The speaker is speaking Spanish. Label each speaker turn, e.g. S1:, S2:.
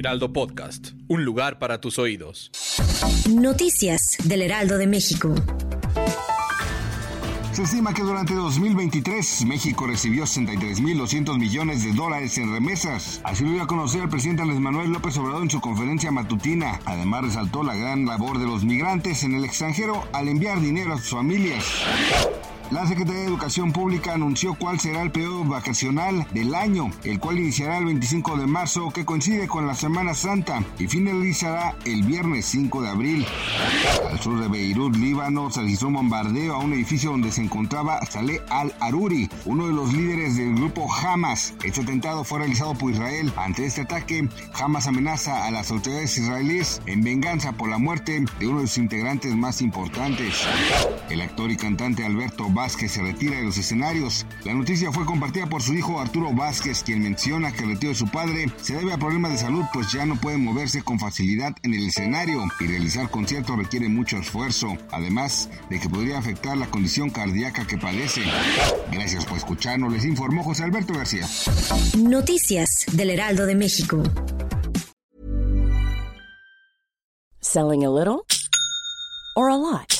S1: Heraldo Podcast. Un lugar para tus oídos.
S2: Noticias del Heraldo de México.
S3: Se estima que durante 2023 México recibió 63.200 millones de dólares en remesas. Así lo dio a conocer el presidente Andrés Manuel López Obrador en su conferencia matutina. Además resaltó la gran labor de los migrantes en el extranjero al enviar dinero a sus familias. La Secretaría de Educación Pública anunció cuál será el periodo vacacional del año, el cual iniciará el 25 de marzo, que coincide con la Semana Santa, y finalizará el viernes 5 de abril. Al sur de Beirut, Líbano, se registró un bombardeo a un edificio donde se encontraba Saleh al-Aruri, uno de los líderes del grupo Hamas. Este atentado fue realizado por Israel. Ante este ataque, Hamas amenaza a las autoridades israelíes en venganza por la muerte de uno de sus integrantes más importantes. El actor y cantante Alberto Vázquez se retira de los escenarios. La noticia fue compartida por su hijo Arturo Vázquez, quien menciona que el retiro de su padre se debe a problemas de salud, pues ya no puede moverse con facilidad en el escenario y realizar conciertos requiere mucho esfuerzo, además de que podría afectar la condición cardíaca que padece. Gracias por escucharnos, les informó José Alberto García.
S2: Noticias del Heraldo de México.
S4: Selling a little or a lot?